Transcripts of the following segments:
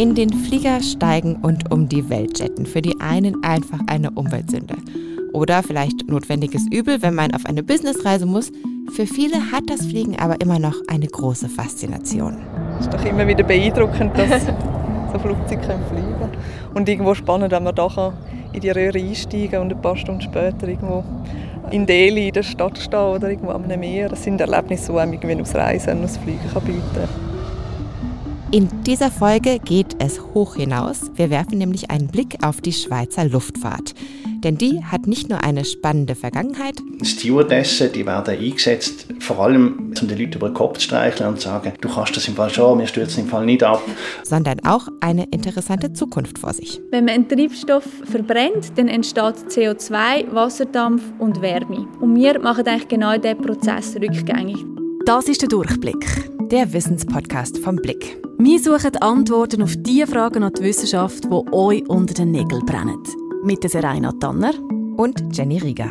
In den Flieger steigen und um die Welt jetten. Für die einen einfach eine Umweltsünde. Oder vielleicht notwendiges Übel, wenn man auf eine Businessreise muss. Für viele hat das Fliegen aber immer noch eine große Faszination. Es ist doch immer wieder beeindruckend, dass so Flugzeuge fliegen können. Und irgendwo spannend, wenn man da in die Röhre einsteigen und ein paar Stunden später irgendwo in Delhi in der Stadt stehen oder irgendwo am Meer. Das sind Erlebnisse, die einem aus Reisen und aus Fliegen bieten kann. In dieser Folge geht es hoch hinaus. Wir werfen nämlich einen Blick auf die Schweizer Luftfahrt. Denn die hat nicht nur eine spannende Vergangenheit. Stewardessen, die werden eingesetzt, vor allem, um den Leuten über den Kopf zu streicheln und zu sagen, du kannst das im Fall schon, wir stürzen im Fall nicht ab. Sondern auch eine interessante Zukunft vor sich. Wenn man einen Treibstoff verbrennt, dann entsteht CO2, Wasserdampf und Wärme. Und wir machen eigentlich genau diesen Prozess rückgängig. Das ist der Durchblick. Der Wissenspodcast vom Blick. Wir suchen Antworten auf die Fragen an die Wissenschaft, die euch unter den Nägeln brennen mit der Serena Tanner und Jenny Rieger.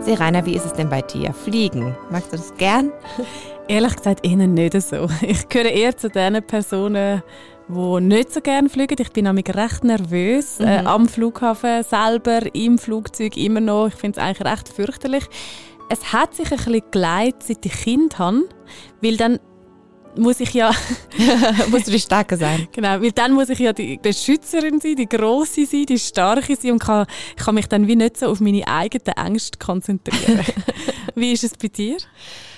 Serena, wie ist es denn bei dir? Fliegen, magst du das gern? Ehrlich gesagt, ihnen nicht so. Ich gehöre eher zu den Personen, die nicht so gerne fliegen. Ich bin nämlich recht nervös. Mhm. Äh, am Flughafen selber, im Flugzeug immer noch. Ich finde es eigentlich recht fürchterlich. Es hat sich ein bisschen geleitet, seit ich Kind habe, weil dann muss ich ja. musst du die Starke sein. Genau, weil dann muss ich ja die Beschützerin sein, die Große sein, die Starke sein und kann, kann mich dann wie nicht so auf meine eigenen Ängste konzentrieren. wie ist es bei dir?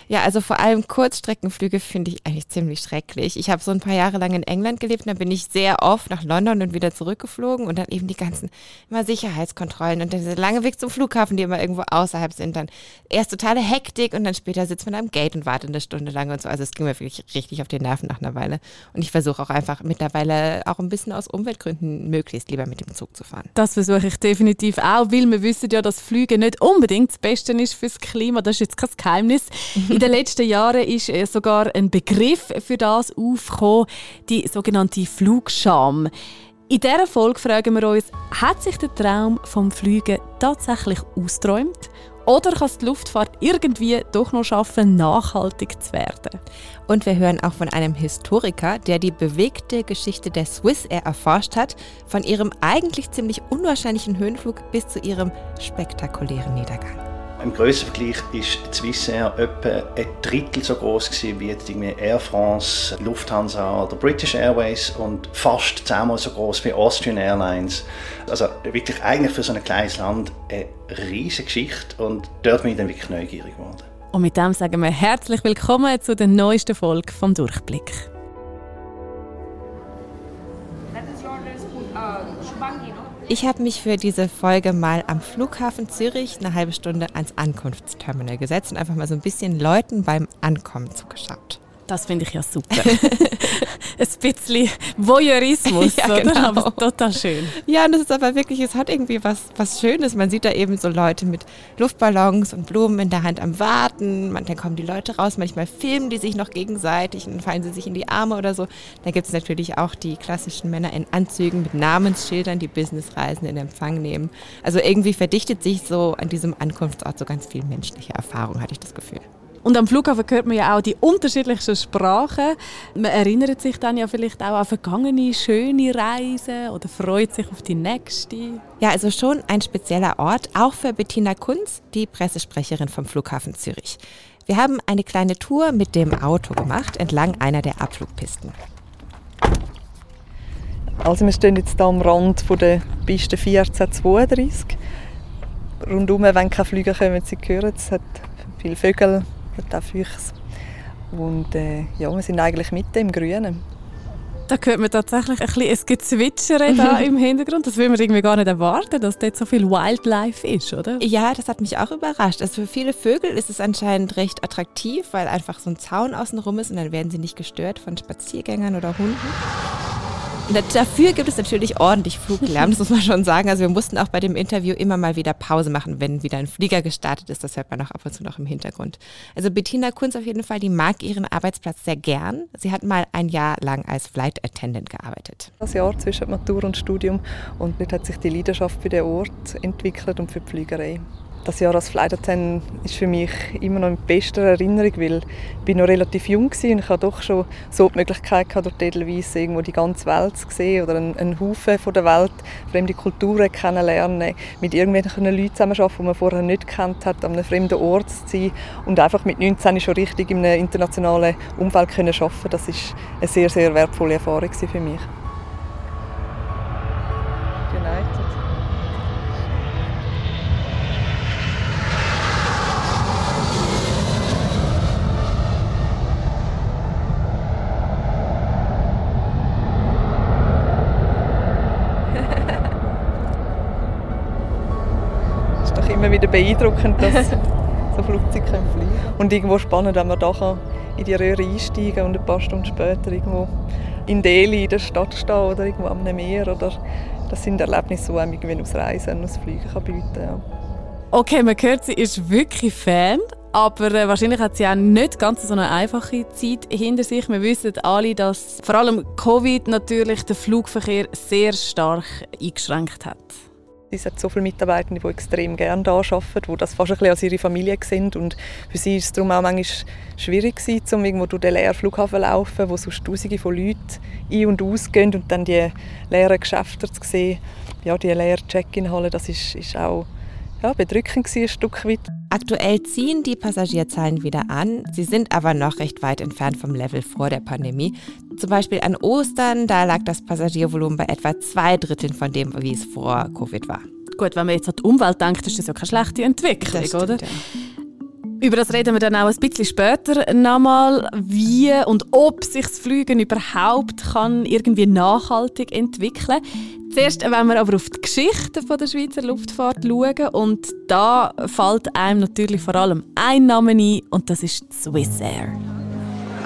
Ja, also vor allem Kurzstreckenflüge finde ich eigentlich ziemlich schrecklich. Ich habe so ein paar Jahre lang in England gelebt und dann bin ich sehr oft nach London und wieder zurückgeflogen und dann eben die ganzen immer Sicherheitskontrollen und dieser lange Weg zum Flughafen, die immer irgendwo außerhalb sind. Dann erst totale Hektik und dann später sitzt man am Gate und wartet eine Stunde lang und so. Also es ging mir wirklich richtig auf die Nerven nach einer Weile. Und ich versuche auch einfach mittlerweile auch ein bisschen aus Umweltgründen möglichst lieber mit dem Zug zu fahren. Das versuche ich definitiv auch, weil wir wissen ja, dass Flüge nicht unbedingt das Beste ist fürs Klima. Das ist jetzt kein Geheimnis. In den letzten Jahren ist äh, sogar ein Begriff für das aufgekommen, die sogenannte Flugscham. In dieser Folge fragen wir uns, hat sich der Traum vom Fliegen tatsächlich ausgeträumt? Oder kann es die Luftfahrt irgendwie doch noch schaffen, nachhaltig zu werden? Und wir hören auch von einem Historiker, der die bewegte Geschichte der Swiss Air erforscht hat, von ihrem eigentlich ziemlich unwahrscheinlichen Höhenflug bis zu ihrem spektakulären Niedergang. Im Grössenvergleich die Swissair etwa ein Drittel so groß wie Air France, Lufthansa oder British Airways und fast zehnmal so groß wie Austrian Airlines. Also wirklich eigentlich für so ein kleines Land eine riesige Geschichte und dort bin ich dann wirklich neugierig geworden. Und mit dem sagen wir herzlich willkommen zu der neuesten Folge vom Durchblick. Ich habe mich für diese Folge mal am Flughafen Zürich eine halbe Stunde ans Ankunftsterminal gesetzt und einfach mal so ein bisschen Leuten beim Ankommen zugeschaut. Das finde ich ja super. ein bisschen Voyeurismus, ja, oder? Genau. Aber total schön. Ja, und das ist aber wirklich, es hat irgendwie was, was Schönes. Man sieht da eben so Leute mit Luftballons und Blumen in der Hand am Warten. Man, dann kommen die Leute raus, manchmal filmen die sich noch gegenseitig und fallen sie sich in die Arme oder so. Dann gibt es natürlich auch die klassischen Männer in Anzügen mit Namensschildern, die Businessreisen in Empfang nehmen. Also irgendwie verdichtet sich so an diesem Ankunftsort so ganz viel menschliche Erfahrung, hatte ich das Gefühl. Und am Flughafen hört man ja auch die unterschiedlichsten Sprachen. Man erinnert sich dann ja vielleicht auch an vergangene schöne Reisen oder freut sich auf die nächste. Ja, also schon ein spezieller Ort, auch für Bettina Kunz, die Pressesprecherin vom Flughafen Zürich. Wir haben eine kleine Tour mit dem Auto gemacht, entlang einer der Abflugpisten. Also wir stehen jetzt hier am Rand von der Piste 1432. Rundum, wenn keine Flüge kommen, Sie hören, es hat viele Vögel, und auch Füchse. Und äh, ja, wir sind eigentlich mitten im Grünen. Da hört man tatsächlich ein bisschen ein Gezwitschern da im Hintergrund. Das will man irgendwie gar nicht erwarten, dass dort so viel Wildlife ist, oder? Ja, das hat mich auch überrascht. Also für viele Vögel ist es anscheinend recht attraktiv, weil einfach so ein Zaun außenrum ist und dann werden sie nicht gestört von Spaziergängern oder Hunden. Dafür gibt es natürlich ordentlich Fluglärm, das muss man schon sagen. Also wir mussten auch bei dem Interview immer mal wieder Pause machen, wenn wieder ein Flieger gestartet ist. Das hört man auch ab und zu noch im Hintergrund. Also Bettina Kunz auf jeden Fall, die mag ihren Arbeitsplatz sehr gern. Sie hat mal ein Jahr lang als Flight Attendant gearbeitet. Das Jahr zwischen Matur und Studium und dort hat sich die Leidenschaft für den Ort entwickelt und für die Fliegerei das Jahr als Flight ist für mich immer noch in bester Erinnerung, weil ich noch relativ jung war und ich hatte doch schon so die Möglichkeit gehabt, durch Edelweiss irgendwo die ganze Welt zu sehen oder einen, einen Haufen von der Welt, fremde Kulturen kennenlernen, mit irgendwelchen Leuten zusammenarbeiten, die man vorher nicht kennt hat, an einem fremden Ort zu sein und einfach mit 19 schon richtig in einem internationalen Umfeld können arbeiten. Das ist eine sehr, sehr wertvolle Erfahrung für mich. immer wieder beeindruckend, dass so Flugzeuge fliegen können. Und irgendwo spannend, wenn man da in die Röhre einsteigen und ein paar Stunden später irgendwo in Delhi in der Stadt stehen oder irgendwo am Meer. Oder das sind Erlebnisse, die einem irgendwie aus Reisen und aus Fliegen kann bieten kann. Okay, man hört, sie ist wirklich Fan. Aber äh, wahrscheinlich hat sie auch nicht ganz so eine einfache Zeit hinter sich. Wir wissen alle, dass vor allem Covid natürlich den Flugverkehr sehr stark eingeschränkt hat. Sie hat so viele Mitarbeiter, die extrem gerne hier arbeiten, die das fast ein bisschen als ihre Familie sind. Und für sie ist es darum auch manchmal schwierig um irgendwo durch den leeren Flughafen zu laufen, wo sonst Tausende von Leuten ein- und ausgehen und dann die leeren Geschäfte zu sehen, ja, die leeren Check-in-Halle, das ist, ist auch ja, bedrückend ein Stück weit. Aktuell ziehen die Passagierzahlen wieder an, sie sind aber noch recht weit entfernt vom Level vor der Pandemie. Zum Beispiel an Ostern, da lag das Passagiervolumen bei etwa zwei Dritteln von dem, wie es vor Covid war. Gut, wenn man jetzt an die Umwelt denkt, ist das ja keine schlechte Entwicklung, stimmt, oder? Ja. Über das reden wir dann auch ein bisschen später nochmal, wie und ob sich das Fliegen überhaupt kann irgendwie nachhaltig entwickeln Zuerst wollen wir aber auf die Geschichte der Schweizer Luftfahrt schauen und da fällt einem natürlich vor allem ein Name ein und das ist Swissair.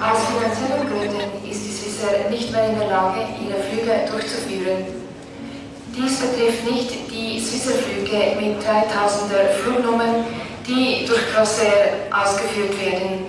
Aus finanziellen Gründen ist die Swissair nicht mehr in der Lage, ihre Flüge durchzuführen. Dies betrifft nicht die Swissair-Flüge mit 3000er Flugnummern, die durch Crossair ausgeführt werden.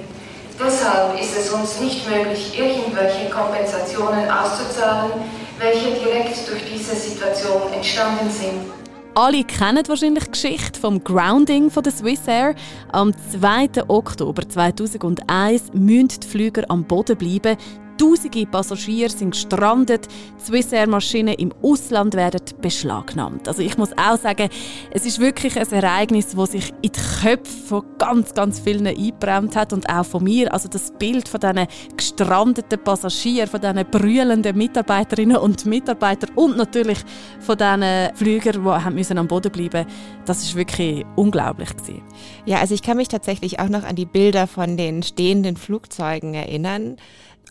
Deshalb ist es uns nicht möglich, irgendwelche Kompensationen auszuzahlen, welche direkt durch diese Situation entstanden sind. Alle kennen wahrscheinlich die Geschichte vom Grounding von der Swissair. Am 2. Oktober 2001 müssen die Flüger am Boden bleiben, Tausende Passagiere sind gestrandet, Swissair-Maschinen im Ausland werden beschlagnahmt. Also ich muss auch sagen, es ist wirklich ein Ereignis, das sich in die Köpfe von ganz, ganz vielen eingebrannt hat und auch von mir. Also das Bild von diesen gestrandeten Passagieren, von diesen brüllenden Mitarbeiterinnen und Mitarbeitern und natürlich von diesen Flügern, die haben müssen am Boden bleiben das ist wirklich unglaublich gewesen. Ja, also ich kann mich tatsächlich auch noch an die Bilder von den stehenden Flugzeugen erinnern.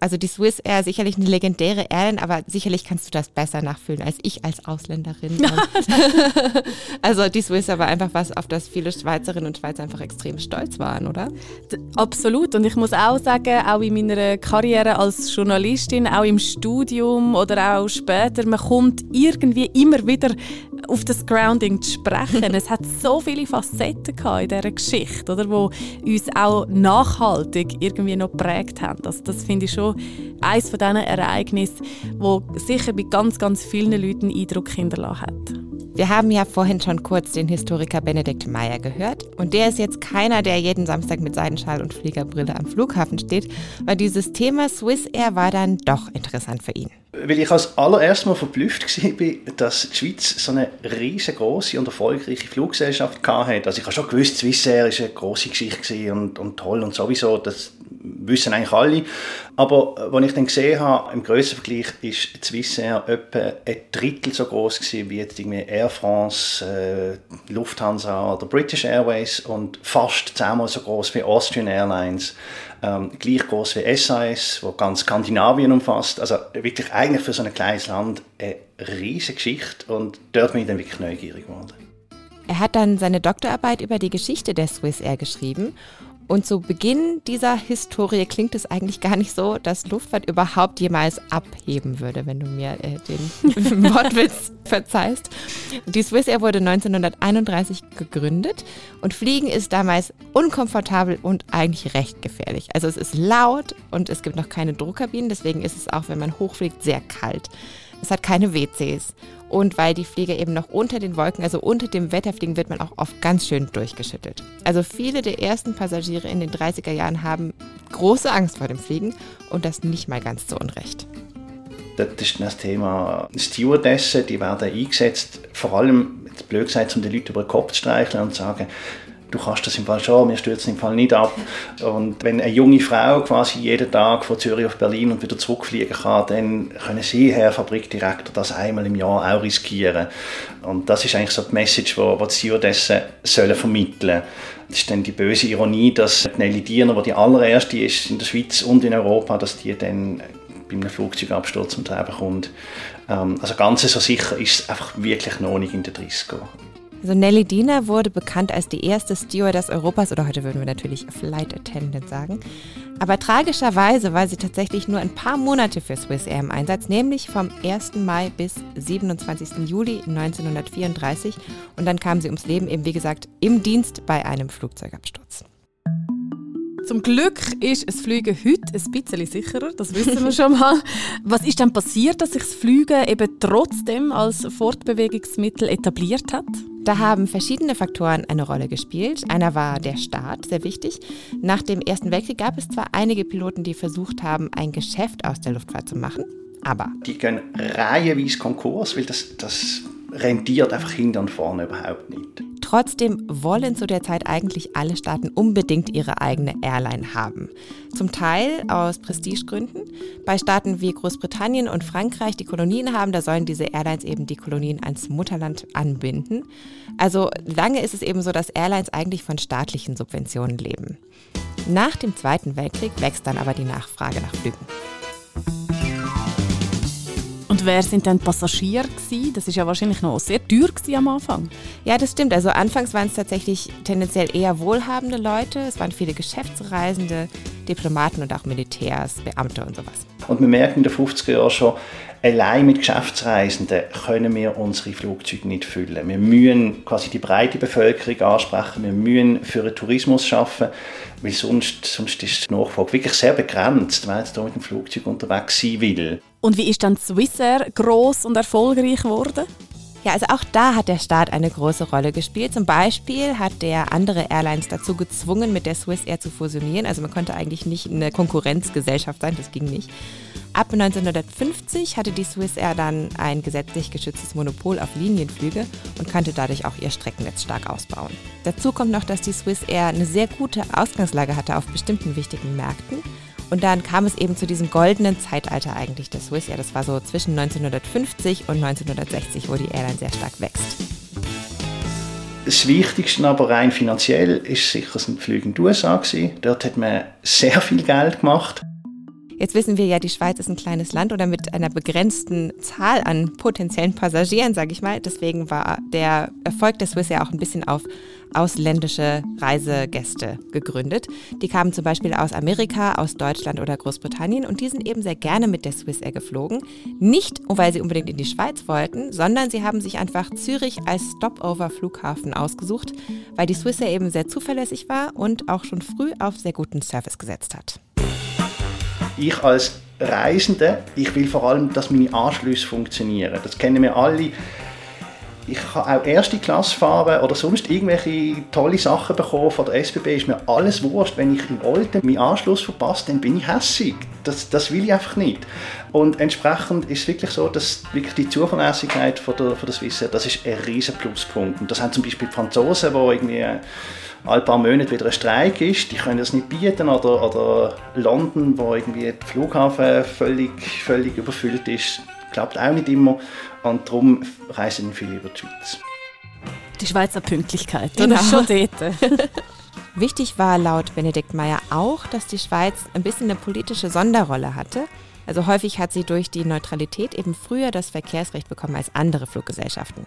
Also die Swiss Air sicherlich eine legendäre Airline, aber sicherlich kannst du das besser nachfühlen als ich als Ausländerin. also die Swiss aber einfach was, auf das viele Schweizerinnen und Schweizer einfach extrem stolz waren, oder? Absolut. Und ich muss auch sagen, auch in meiner Karriere als Journalistin, auch im Studium oder auch später, man kommt irgendwie immer wieder auf das Grounding zu sprechen. es hat so viele Facetten in dieser Geschichte, oder, wo uns auch nachhaltig irgendwie noch geprägt haben. Also das finde ich schon eines von diesen Ereignissen, wo sicher bei ganz, ganz vielen Leuten Eindruck hinterlassen hat. Wir haben ja vorhin schon kurz den Historiker Benedikt Meyer gehört. Und der ist jetzt keiner, der jeden Samstag mit Seidenschal und Fliegerbrille am Flughafen steht, weil dieses Thema Swiss Air war dann doch interessant für ihn. Weil ich als allererstes Mal verblüfft war, dass die Schweiz so eine riesengroße und erfolgreiche Fluggesellschaft hatte. Also ich habe schon gewusst, Swiss Air war eine große Geschichte und, und toll und sowieso, das wissen eigentlich alle. Aber äh, als ich dann gesehen habe, im Grössenvergleich ist Swissair etwa ein Drittel so groß gewesen wie jetzt irgendwie Air France, äh, Lufthansa oder British Airways und fast zehnmal so groß wie Austrian Airlines, ähm, gleich groß wie SAS, wo ganz Skandinavien umfasst. Also wirklich eigentlich für so ein kleines Land eine riesige Geschichte und dort bin ich dann wirklich neugierig geworden. Er hat dann seine Doktorarbeit über die Geschichte der Swiss Air geschrieben und zu Beginn dieser Historie klingt es eigentlich gar nicht so, dass Luftfahrt überhaupt jemals abheben würde, wenn du mir äh, den Wortwitz verzeihst. Die Swiss Air wurde 1931 gegründet und Fliegen ist damals unkomfortabel und eigentlich recht gefährlich. Also es ist laut und es gibt noch keine Druckkabinen, deswegen ist es auch, wenn man hochfliegt, sehr kalt. Es hat keine WCs. Und weil die Flieger eben noch unter den Wolken, also unter dem Wetter fliegen, wird man auch oft ganz schön durchgeschüttelt. Also viele der ersten Passagiere in den 30er Jahren haben große Angst vor dem Fliegen und das nicht mal ganz so unrecht. Das ist das Thema Stewardessen, die werden eingesetzt, vor allem, blöd gesagt, um den Leuten über den Kopf zu streicheln und zu sagen, du kannst das im Fall schon, wir stürzen im Fall nicht ab. Und wenn eine junge Frau quasi jeden Tag von Zürich auf Berlin und wieder zurückfliegen kann, dann können sie, Herr Fabrikdirektor, das einmal im Jahr auch riskieren. Und das ist eigentlich so die Message, die, die Stewardessen sollen vermitteln Das ist dann die böse Ironie, dass Nelly Diener, die die allererste ist in der Schweiz und in Europa, dass die dann bei einem Flugzeugabsturz zum Treiben kommt. Ähm, also ganz so sicher ist es einfach wirklich noch nicht in der 30er. Also Nelly Diener wurde bekannt als die erste Stewardess Europas oder heute würden wir natürlich Flight Attendant sagen. Aber tragischerweise war sie tatsächlich nur ein paar Monate für Swiss Air im Einsatz, nämlich vom 1. Mai bis 27. Juli 1934 und dann kam sie ums Leben eben wie gesagt im Dienst bei einem Flugzeugabsturz. Zum Glück ist das Fliegen heute ein bisschen sicherer, das wissen wir schon mal. Was ist dann passiert, dass sich das Fliegen eben trotzdem als Fortbewegungsmittel etabliert hat? Da haben verschiedene Faktoren eine Rolle gespielt. Einer war der Staat, sehr wichtig. Nach dem Ersten Weltkrieg gab es zwar einige Piloten, die versucht haben, ein Geschäft aus der Luftfahrt zu machen, aber... Die gehen reihenweise Konkurs, weil das, das rentiert einfach hinten und vorne überhaupt nicht. Trotzdem wollen zu der Zeit eigentlich alle Staaten unbedingt ihre eigene Airline haben. Zum Teil aus Prestigegründen. Bei Staaten wie Großbritannien und Frankreich, die Kolonien haben, da sollen diese Airlines eben die Kolonien ans Mutterland anbinden. Also lange ist es eben so, dass Airlines eigentlich von staatlichen Subventionen leben. Nach dem Zweiten Weltkrieg wächst dann aber die Nachfrage nach Flügen. Und wer sind denn Passagiere gewesen? Das ist ja wahrscheinlich noch sehr teuer am Anfang. Ja, das stimmt. Also anfangs waren es tatsächlich tendenziell eher wohlhabende Leute. Es waren viele Geschäftsreisende, Diplomaten und auch Militärs, Beamte und sowas. Und wir merken in den 50er Jahren schon, allein mit Geschäftsreisenden können wir unsere Flugzeuge nicht füllen. Wir müssen quasi die breite Bevölkerung ansprechen, wir müssen für den Tourismus schaffen, weil sonst, sonst ist die Nachfrage wirklich sehr begrenzt, wenn jetzt hier mit dem Flugzeug unterwegs sein will. Und wie ist dann Swissair groß und erfolgreich geworden? Ja, also auch da hat der Staat eine große Rolle gespielt. Zum Beispiel hat der andere Airlines dazu gezwungen, mit der Swiss Air zu fusionieren. Also man konnte eigentlich nicht eine Konkurrenzgesellschaft sein, das ging nicht. Ab 1950 hatte die Swiss Air dann ein gesetzlich geschütztes Monopol auf Linienflüge und konnte dadurch auch ihr Streckennetz stark ausbauen. Dazu kommt noch, dass die Swiss Air eine sehr gute Ausgangslage hatte auf bestimmten wichtigen Märkten und dann kam es eben zu diesem goldenen Zeitalter eigentlich der Swiss Air. Das war so zwischen 1950 und 1960, wo die Airline sehr stark wächst. Das Wichtigste aber rein finanziell ist sicher das Flüge in die USA. Dort hat man sehr viel Geld gemacht. Jetzt wissen wir ja, die Schweiz ist ein kleines Land oder mit einer begrenzten Zahl an potenziellen Passagieren, sage ich mal. Deswegen war der Erfolg der Swiss ja auch ein bisschen auf ausländische Reisegäste gegründet. Die kamen zum Beispiel aus Amerika, aus Deutschland oder Großbritannien und die sind eben sehr gerne mit der Swiss Air geflogen. Nicht, weil sie unbedingt in die Schweiz wollten, sondern sie haben sich einfach Zürich als Stopover-Flughafen ausgesucht, weil die Swiss Air eben sehr zuverlässig war und auch schon früh auf sehr guten Service gesetzt hat. Ich als Reisende, ich will vor allem, dass meine Anschlüsse funktionieren. Das kennen wir alle. Ich kann auch erste Klasse fahren oder sonst irgendwelche tolle Sachen bekommen von der SBB. Ist mir alles wurscht. Wenn ich im Olten meinen Anschluss verpasse, dann bin ich hässig. Das, das will ich einfach nicht. Und entsprechend ist es wirklich so, dass wirklich die Zuverlässigkeit von der, von der Swissair, das ist ein riesen Pluspunkt. Und das haben zum Beispiel die Franzosen, die irgendwie alle paar Monate wieder ein Streik ist, die können das nicht bieten. Oder, oder London, wo irgendwie der Flughafen völlig, völlig überfüllt ist, klappt auch nicht immer. Und darum reisen viele über die Schweiz. Die Schweizer Pünktlichkeit, genau. Schon dort. Wichtig war laut Benedikt Meyer auch, dass die Schweiz ein bisschen eine politische Sonderrolle hatte. Also häufig hat sie durch die Neutralität eben früher das Verkehrsrecht bekommen als andere Fluggesellschaften.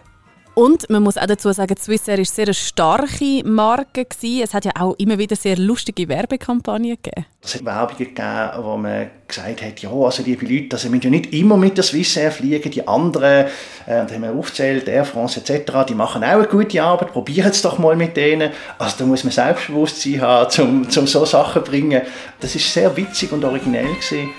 Und man muss auch dazu sagen, Swissair war sehr eine starke Marke. Gewesen. Es hat ja auch immer wieder sehr lustige Werbekampagnen gegeben. Es hat Werbungen gegeben, wo man gesagt hat, ja, also liebe Leute, also wir müssen ja nicht immer mit der Swissair fliegen, die anderen, äh, da haben wir aufgezählt, Air France etc., die machen auch eine gute Arbeit, probieren es doch mal mit denen. Also da muss man Selbstbewusstsein haben, um, so Sachen zu bringen. Das ist sehr witzig und originell gewesen.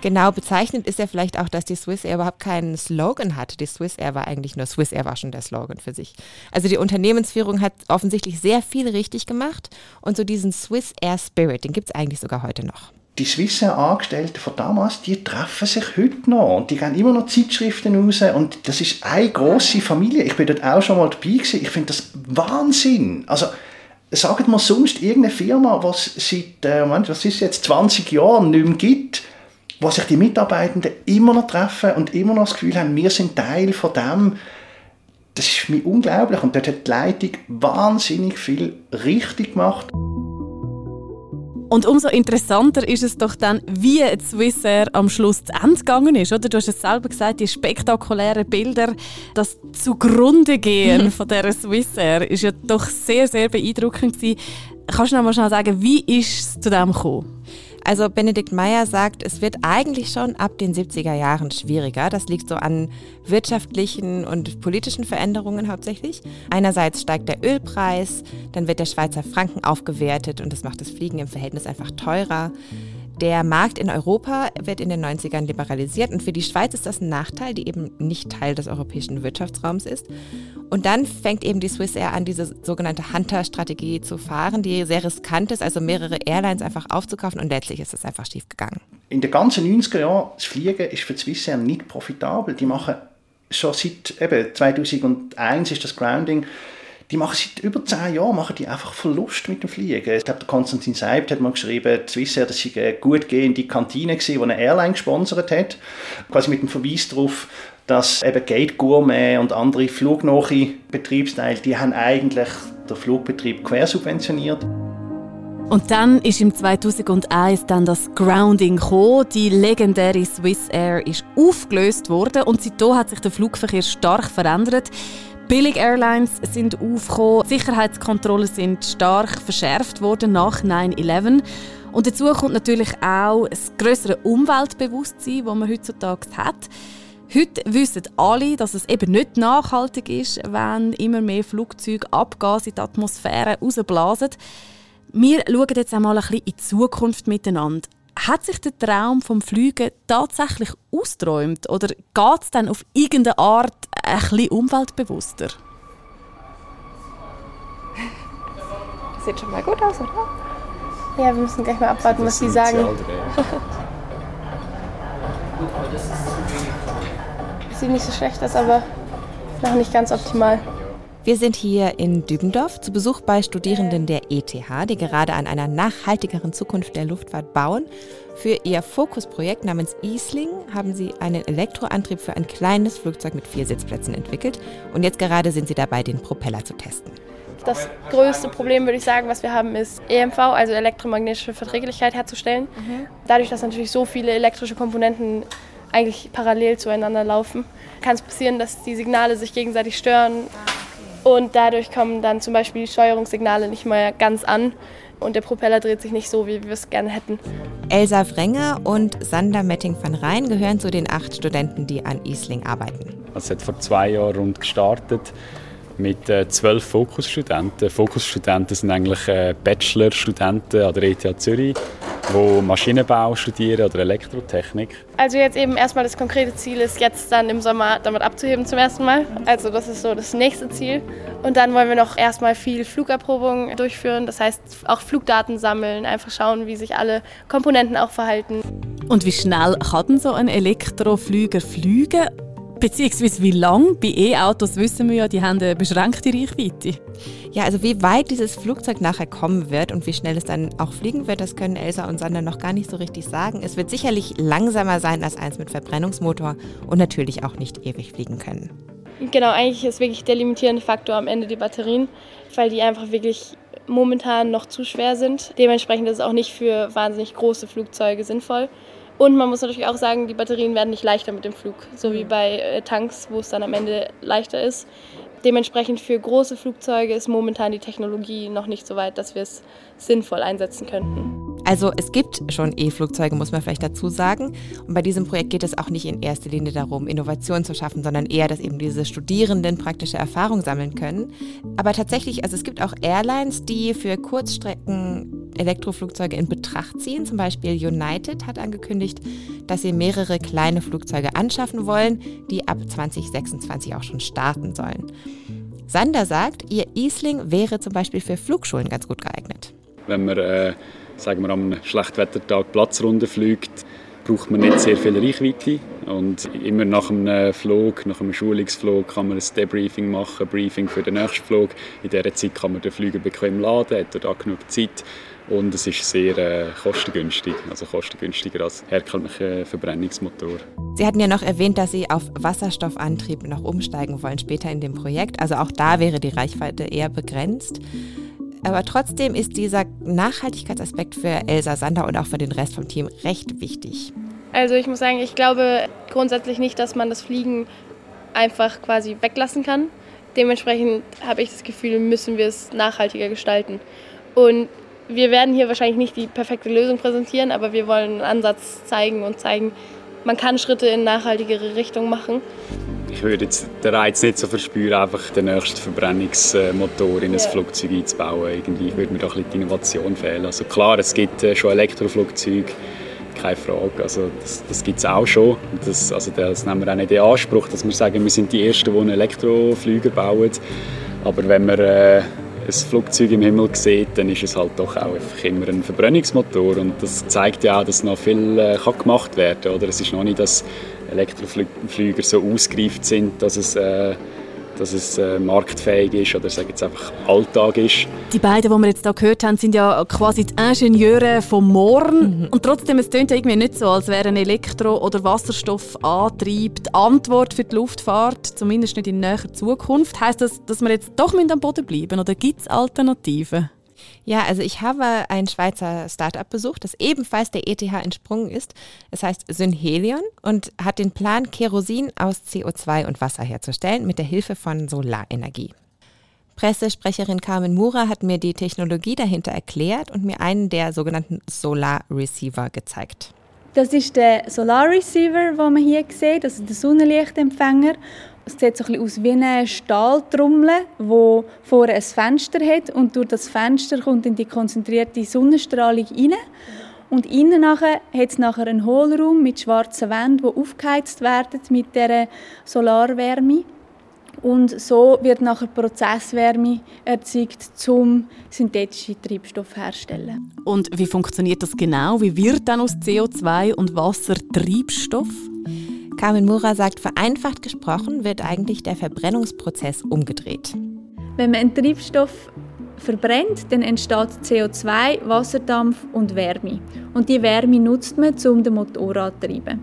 Genau bezeichnet ist ja vielleicht auch, dass die Swiss Air überhaupt keinen Slogan hatte. Die Swiss Air war eigentlich nur Swiss Air war schon der Slogan für sich. Also die Unternehmensführung hat offensichtlich sehr viel richtig gemacht und so diesen Swiss Air Spirit, den gibt es eigentlich sogar heute noch die Swissair Angestellten von damals, die treffen sich heute noch und die gehen immer noch Zeitschriften raus und das ist eine große Familie. Ich bin dort auch schon mal dabei gewesen. Ich finde das Wahnsinn. Also sagt mal sonst irgendeine Firma, was seit, äh, was ist jetzt 20 Jahren nicht mehr gibt, wo sich die Mitarbeitenden immer noch treffen und immer noch das Gefühl haben, wir sind Teil von dem. Das ist für mich unglaublich und dort hat die Leitung wahnsinnig viel richtig gemacht. Und umso interessanter ist es doch dann, wie Swissair am Schluss zu Ende gegangen ist. Oder? Du hast es selber gesagt, die spektakulären Bilder, das zugrunde gehen von der Swissair ist ja doch sehr, sehr beeindruckend gewesen. Kannst du noch mal schnell sagen, wie ist es zu dem gekommen? Also Benedikt Meyer sagt, es wird eigentlich schon ab den 70er Jahren schwieriger. Das liegt so an wirtschaftlichen und politischen Veränderungen hauptsächlich. Einerseits steigt der Ölpreis, dann wird der Schweizer Franken aufgewertet und das macht das Fliegen im Verhältnis einfach teurer. Der Markt in Europa wird in den 90ern liberalisiert und für die Schweiz ist das ein Nachteil, die eben nicht Teil des europäischen Wirtschaftsraums ist. Und dann fängt eben die Swissair an, diese sogenannte Hunter-Strategie zu fahren, die sehr riskant ist, also mehrere Airlines einfach aufzukaufen und letztlich ist es einfach schief gegangen. In den ganzen 90er Jahren, das Fliegen ist für die Swissair nicht profitabel. Die machen schon seit eben 2001 ist das Grounding die machen seit über zehn Jahren machen die einfach Verlust mit dem Fliegen. Ich glaube, Konstantin Seibt hat mal geschrieben, Swissair, das sei eine gut gehende Kantine gewesen, die eine Airline gesponsert hat. Quasi mit dem Verweis darauf, dass eben Gate Gourmet und andere flugnahe Betriebsteile, die haben eigentlich den Flugbetrieb quersubventioniert. Und dann ist im 2001 dann das Grounding gekommen. Die legendäre Swiss Air ist aufgelöst worden und seitdem hat sich der Flugverkehr stark verändert. Billig Airlines sind aufgekommen, Sicherheitskontrollen sind stark verschärft worden nach 9/11 und dazu kommt natürlich auch das größere Umweltbewusstsein, das man heutzutage hat. Heute wissen alle, dass es eben nicht nachhaltig ist, wenn immer mehr Flugzeuge Abgase in die Atmosphäre rausblasen. Wir schauen jetzt einmal ein bisschen in die Zukunft miteinander. Hat sich der Traum vom Fliegen tatsächlich ausgeträumt oder geht es dann auf irgendeine Art ein bisschen umweltbewusster? Das sieht schon mal gut aus, oder? Ja, wir müssen gleich mal abwarten, was Sie sagen. Sieht nicht so schlecht aus, aber noch nicht ganz optimal. Wir sind hier in Dübendorf zu Besuch bei Studierenden der ETH, die gerade an einer nachhaltigeren Zukunft der Luftfahrt bauen. Für ihr Fokusprojekt namens Easling haben sie einen Elektroantrieb für ein kleines Flugzeug mit vier Sitzplätzen entwickelt und jetzt gerade sind sie dabei, den Propeller zu testen. Das größte Problem, würde ich sagen, was wir haben, ist EMV, also elektromagnetische Verträglichkeit herzustellen. Mhm. Dadurch, dass natürlich so viele elektrische Komponenten eigentlich parallel zueinander laufen, kann es passieren, dass die Signale sich gegenseitig stören und dadurch kommen dann zum Beispiel die Steuerungssignale nicht mehr ganz an und der Propeller dreht sich nicht so, wie wir es gerne hätten. Elsa Wrenger und Sander Metting van Rijn gehören zu den acht Studenten, die an Isling arbeiten. Es hat vor zwei Jahren rund gestartet mit äh, zwölf Fokusstudenten. Fokusstudenten sind eigentlich äh, Bachelorstudenten an der ETH Zürich, die Maschinenbau studieren oder Elektrotechnik. Also jetzt eben erstmal das konkrete Ziel ist, jetzt dann im Sommer damit abzuheben zum ersten Mal. Also das ist so das nächste Ziel. Und dann wollen wir noch erstmal viel Flugerprobung durchführen. Das heißt auch Flugdaten sammeln, einfach schauen, wie sich alle Komponenten auch verhalten. Und wie schnell kann denn so ein Elektroflüger fliegen? Beziehungsweise wie lang? Bei E-Autos wissen wir ja, die haben eine beschränkte Reichweite. Ja, also wie weit dieses Flugzeug nachher kommen wird und wie schnell es dann auch fliegen wird, das können Elsa und Sander noch gar nicht so richtig sagen. Es wird sicherlich langsamer sein als eins mit Verbrennungsmotor und natürlich auch nicht ewig fliegen können. Genau, eigentlich ist wirklich der limitierende Faktor am Ende die Batterien, weil die einfach wirklich momentan noch zu schwer sind. Dementsprechend ist es auch nicht für wahnsinnig große Flugzeuge sinnvoll. Und man muss natürlich auch sagen, die Batterien werden nicht leichter mit dem Flug, so wie bei äh, Tanks, wo es dann am Ende leichter ist. Dementsprechend für große Flugzeuge ist momentan die Technologie noch nicht so weit, dass wir es sinnvoll einsetzen könnten. Also es gibt schon E-Flugzeuge, muss man vielleicht dazu sagen. Und bei diesem Projekt geht es auch nicht in erster Linie darum, Innovationen zu schaffen, sondern eher, dass eben diese Studierenden praktische Erfahrung sammeln können. Aber tatsächlich, also es gibt auch Airlines, die für Kurzstrecken Elektroflugzeuge in Betracht ziehen. Zum Beispiel United hat angekündigt, dass sie mehrere kleine Flugzeuge anschaffen wollen, die ab 2026 auch schon starten sollen. Sander sagt, ihr Isling wäre zum Beispiel für Flugschulen ganz gut geeignet. Wenn man äh sagen wir, am Schlechtwettertag Platzrunde fliegt, braucht man nicht sehr viel Reichweite. Und immer nach einem Flug, nach einem Schulungsflug, kann man ein Debriefing machen, ein Briefing für den nächsten Flug. In dieser Zeit kann man den Flüger bequem laden, hat er da genug Zeit. Und es ist sehr äh, kostengünstig, also kostengünstiger als herkömmliche Verbrennungsmotor. Sie hatten ja noch erwähnt, dass Sie auf Wasserstoffantrieb noch umsteigen wollen später in dem Projekt. Also auch da wäre die Reichweite eher begrenzt. Aber trotzdem ist dieser Nachhaltigkeitsaspekt für Elsa Sander und auch für den Rest vom Team recht wichtig. Also ich muss sagen, ich glaube grundsätzlich nicht, dass man das Fliegen einfach quasi weglassen kann. Dementsprechend habe ich das Gefühl, müssen wir es nachhaltiger gestalten. Und wir werden hier wahrscheinlich nicht die perfekte Lösung präsentieren, aber wir wollen einen Ansatz zeigen und zeigen, man kann Schritte in nachhaltigere Richtung machen ich würde jetzt den Reiz nicht so verspüren, einfach den nächsten Verbrennungsmotor in ein yeah. Flugzeug einzubauen. Irgendwie würde mir da ein bisschen die Innovation fehlen. Also klar, es gibt äh, schon Elektroflugzeuge, keine Frage. Also das, das gibt es auch schon. Das, also das nehmen wir auch nicht in Anspruch, dass wir sagen, wir sind die Ersten, die einen Elektroflüger bauen. Aber wenn man äh, ein Flugzeug im Himmel sieht, dann ist es halt doch auch einfach immer ein Verbrennungsmotor. Und das zeigt ja auch, dass noch viel äh, kann gemacht werden kann. Es ist noch nicht, dass Elektroflüger so ausgereift sind, dass es, äh, dass es äh, marktfähig ist oder sage jetzt einfach Alltag ist. Die beiden, die wir jetzt hier gehört haben, sind ja quasi die Ingenieure vom Morgen. Mhm. Und trotzdem, es klingt ja irgendwie nicht so, als wäre ein Elektro- oder Wasserstoffantrieb die Antwort für die Luftfahrt, zumindest nicht in näher Zukunft. Heißt das, dass wir jetzt doch am Boden bleiben oder gibt es Alternativen? Ja, also ich habe ein Schweizer Startup besucht, das ebenfalls der ETH entsprungen ist. Es heißt Synhelion und hat den Plan, Kerosin aus CO2 und Wasser herzustellen mit der Hilfe von Solarenergie. Pressesprecherin Carmen Mura hat mir die Technologie dahinter erklärt und mir einen der sogenannten Solar Receiver gezeigt. Das ist der Solar Receiver, den man hier sieht, also der Sonnenlichtempfänger. Es sieht so ein aus wie eine Stahltrommel, die vorne ein Fenster hat und durch das Fenster kommt in die konzentrierte Sonnenstrahlung rein. Und innen nachher hat es nachher einen Hohlraum mit schwarzen Wänden, die aufgeheizt werden mit dieser Solarwärme. Und so wird nachher Prozesswärme erzeugt, um synthetischen Treibstoff herzustellen. Und wie funktioniert das genau? Wie wird dann aus CO2 und Wasser Treibstoff? Carmen Mura sagt, vereinfacht gesprochen wird eigentlich der Verbrennungsprozess umgedreht. Wenn man einen Treibstoff verbrennt, dann entsteht CO2, Wasserdampf und Wärme. Und die Wärme nutzt man, um den Motor anzutreiben.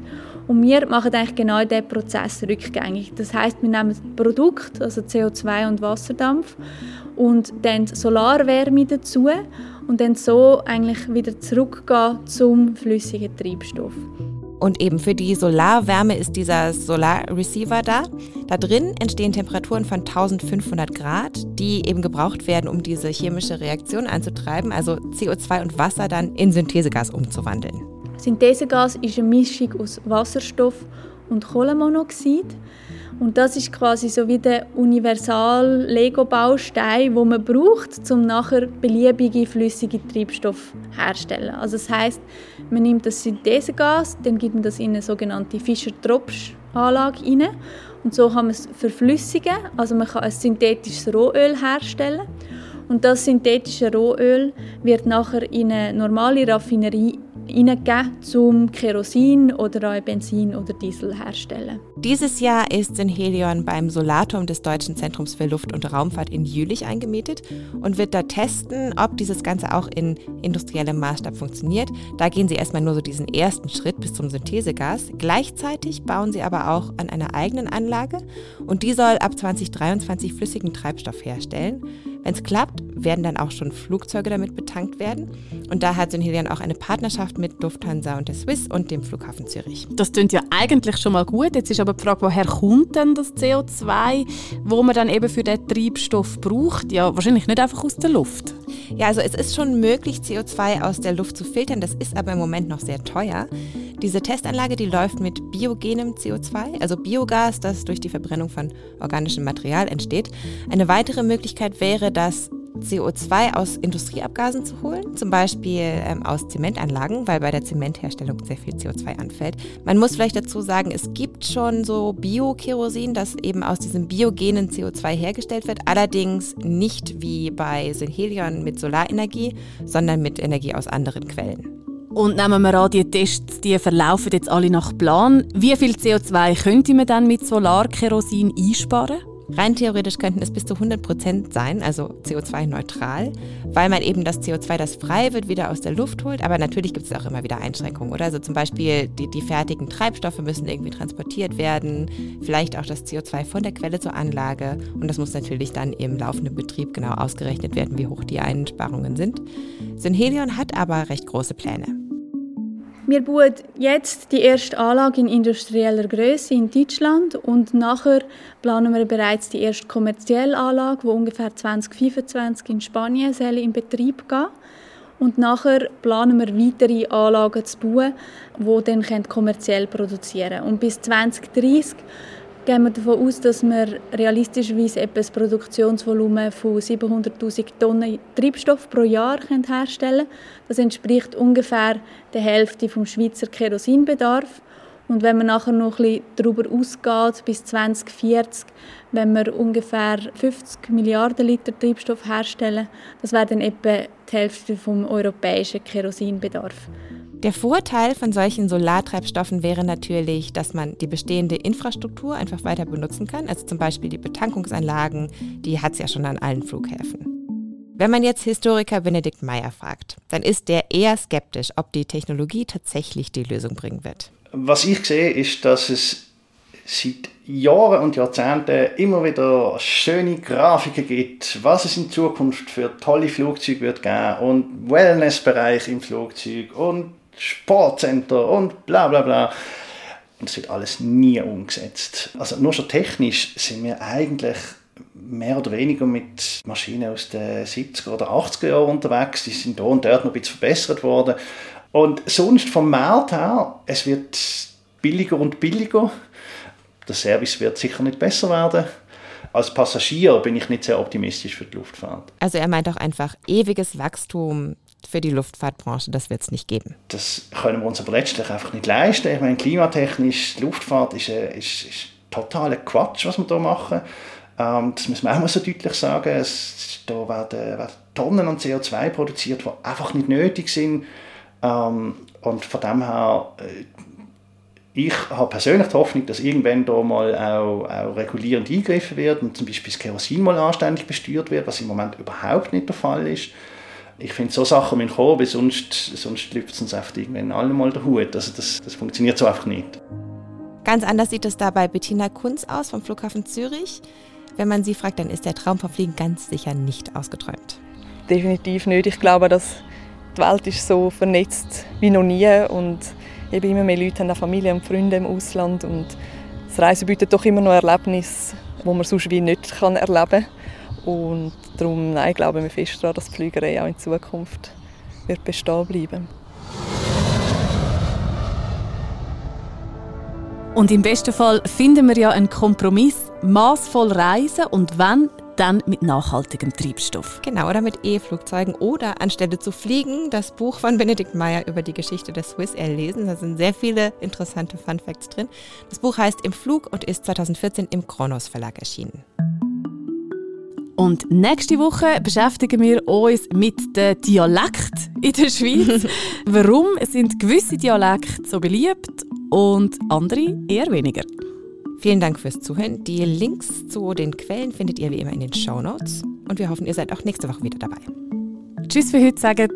Und wir machen eigentlich genau diesen Prozess rückgängig. Das heißt, wir nehmen Produkt, also CO2 und Wasserdampf, und dann Solarwärme dazu und dann so eigentlich wieder zurückgehen zum flüssigen Treibstoff. Und eben für die Solarwärme ist dieser Solar Receiver da. Da drin entstehen Temperaturen von 1500 Grad, die eben gebraucht werden, um diese chemische Reaktion anzutreiben, also CO2 und Wasser dann in Synthesegas umzuwandeln. Synthesegas ist eine Mischung aus Wasserstoff und Kohlenmonoxid. Und das ist quasi so wie der Universal-Lego-Baustein, wo man braucht, um nachher beliebige flüssige Treibstoff herzustellen. Also das heißt, man nimmt das Synthesegas, dann gibt man das in eine sogenannte Fischer-Tropsch-Anlage rein und so kann man es verflüssigen. Also man kann ein synthetisches Rohöl herstellen und das synthetische Rohöl wird nachher in eine normale Raffinerie hineingeben, um Kerosin oder auch Benzin oder Diesel herzustellen. Dieses Jahr ist Synhelion beim Solarturm des Deutschen Zentrums für Luft- und Raumfahrt in Jülich eingemietet und wird da testen, ob dieses Ganze auch in industriellem Maßstab funktioniert. Da gehen sie erstmal nur so diesen ersten Schritt bis zum Synthesegas. Gleichzeitig bauen sie aber auch an einer eigenen Anlage und die soll ab 2023 flüssigen Treibstoff herstellen. Wenn es klappt, werden dann auch schon Flugzeuge damit betankt werden. Und da hat Synhelion auch eine Partnerschaft mit Lufthansa und der Swiss und dem Flughafen Zürich. Das klingt ja eigentlich schon mal gut. Jetzt ist aber die Frage, woher kommt denn das CO2, wo man dann eben für den Treibstoff braucht? Ja, wahrscheinlich nicht einfach aus der Luft. Ja, also es ist schon möglich, CO2 aus der Luft zu filtern. Das ist aber im Moment noch sehr teuer. Diese Testanlage, die läuft mit biogenem CO2, also Biogas, das durch die Verbrennung von organischem Material entsteht. Eine weitere Möglichkeit wäre, das CO2 aus Industrieabgasen zu holen, zum Beispiel ähm, aus Zementanlagen, weil bei der Zementherstellung sehr viel CO2 anfällt. Man muss vielleicht dazu sagen, es gibt schon so Bio-Kerosin, das eben aus diesem biogenen CO2 hergestellt wird, allerdings nicht wie bei Synhelion mit Solarenergie, sondern mit Energie aus anderen Quellen. Und nehmen wir an, die Tests die verlaufen jetzt alle nach Plan. Wie viel CO2 könnte man dann mit Solarkerosin einsparen? Rein theoretisch könnten es bis zu 100 Prozent sein, also CO2-neutral, weil man eben das CO2, das frei wird, wieder aus der Luft holt. Aber natürlich gibt es auch immer wieder Einschränkungen, oder? Also zum Beispiel die, die fertigen Treibstoffe müssen irgendwie transportiert werden, vielleicht auch das CO2 von der Quelle zur Anlage. Und das muss natürlich dann im laufenden Betrieb genau ausgerechnet werden, wie hoch die Einsparungen sind. Synhelion hat aber recht große Pläne. Wir bauen jetzt die erste Anlage in industrieller Größe in Deutschland und nachher planen wir bereits die erste kommerzielle Anlage, die ungefähr 2025 in Spanien soll in Betrieb gehen und nachher planen wir weitere Anlagen zu bauen, die dann kommerziell produzieren können. Und bis 2030 gehen wir davon aus, dass wir realistischerweise etwa ein Produktionsvolumen von 700'000 Tonnen Treibstoff pro Jahr herstellen können. Das entspricht ungefähr der Hälfte vom Schweizer Kerosinbedarf. Und wenn man nachher noch ein bisschen darüber ausgeht, bis 2040, wenn wir ungefähr 50 Milliarden Liter Treibstoff herstellen, das wäre dann etwa die Hälfte vom europäischen Kerosinbedarf. Der Vorteil von solchen Solartreibstoffen wäre natürlich, dass man die bestehende Infrastruktur einfach weiter benutzen kann. Also zum Beispiel die Betankungsanlagen, die hat es ja schon an allen Flughäfen. Wenn man jetzt Historiker Benedikt Meyer fragt, dann ist der eher skeptisch, ob die Technologie tatsächlich die Lösung bringen wird. Was ich sehe, ist, dass es seit Jahren und Jahrzehnten immer wieder schöne Grafiken gibt, was es in Zukunft für tolle Flugzeuge wird geben und Wellnessbereich im Flugzeug und Sportcenter und bla bla bla. Und es wird alles nie umgesetzt. Also nur schon technisch sind wir eigentlich mehr oder weniger mit Maschinen aus den 70er oder 80er Jahren unterwegs. Die sind da und dort noch ein bisschen verbessert worden. Und sonst vom Markt her, es wird billiger und billiger. Der Service wird sicher nicht besser werden. Als Passagier bin ich nicht sehr optimistisch für die Luftfahrt. Also er meint auch einfach ewiges Wachstum für die Luftfahrtbranche, das wird es nicht geben. Das können wir uns aber letztlich einfach nicht leisten. Ich meine, klimatechnisch, Luftfahrt ist, äh, ist, ist totaler Quatsch, was wir hier machen. Ähm, das muss man auch mal so deutlich sagen. Es, da werden, werden Tonnen an CO2 produziert, die einfach nicht nötig sind. Ähm, und von dem her, äh, ich habe persönlich die Hoffnung, dass irgendwann da mal auch, auch regulierend eingegriffen wird und zum Beispiel das Kerosin mal anständig besteuert wird, was im Moment überhaupt nicht der Fall ist ich finde, so Sachen müssen kommen, weil sonst, sonst lüpft es uns einfach irgendwann alle mal der Hut. Also das, das funktioniert so einfach nicht. Ganz anders sieht es da bei Bettina Kunz aus vom Flughafen Zürich. Wenn man sie fragt, dann ist der Traum vom Fliegen ganz sicher nicht ausgeträumt. Definitiv nicht. Ich glaube, dass die Welt ist so vernetzt wie noch nie und eben immer mehr Leute haben auch Familie und Freunde im Ausland und das Reisen bietet doch immer noch Erlebnisse, die man sonst wie nicht erleben kann. Und darum nein, glauben wir fest daran, dass die Flügerei auch in Zukunft wird bestehen bleiben Und im besten Fall finden wir ja einen Kompromiss, maßvoll reisen und wenn, dann mit nachhaltigem Treibstoff. Genau, oder mit E-Flugzeugen oder anstelle zu fliegen, das Buch von Benedikt Meyer über die Geschichte der Swiss Air lesen. Da sind sehr viele interessante Fun Facts drin. Das Buch heißt Im Flug und ist 2014 im Kronos Verlag erschienen. Und nächste Woche beschäftigen wir uns mit dem Dialekt in der Schweiz. Warum sind gewisse Dialekte so beliebt und andere eher weniger? Vielen Dank fürs Zuhören. Die Links zu den Quellen findet ihr wie immer in den Show Notes. Und wir hoffen, ihr seid auch nächste Woche wieder dabei. Tschüss für heute, sagen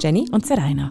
Jenny und Serena.